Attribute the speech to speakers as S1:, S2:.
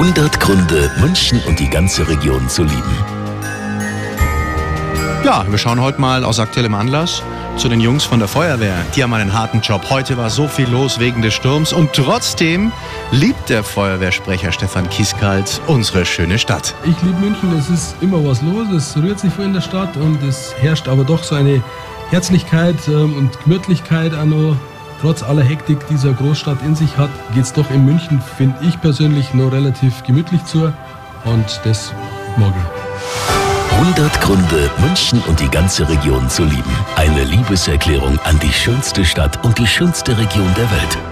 S1: 100 Gründe, München und die ganze Region zu lieben.
S2: Ja, wir schauen heute mal aus aktuellem Anlass zu den Jungs von der Feuerwehr. Die haben einen harten Job. Heute war so viel los wegen des Sturms und trotzdem liebt der Feuerwehrsprecher Stefan Kieskalt unsere schöne Stadt.
S3: Ich liebe München, es ist immer was los, es rührt sich vor in der Stadt und es herrscht aber doch so eine Herzlichkeit ähm, und Gemütlichkeit auch noch trotz aller Hektik dieser Großstadt in sich hat, geht es doch in München, finde ich persönlich, noch relativ gemütlich zu. Und das ich.
S1: 100 Gründe, München und die ganze Region zu lieben. Eine Liebeserklärung an die schönste Stadt und die schönste Region der Welt.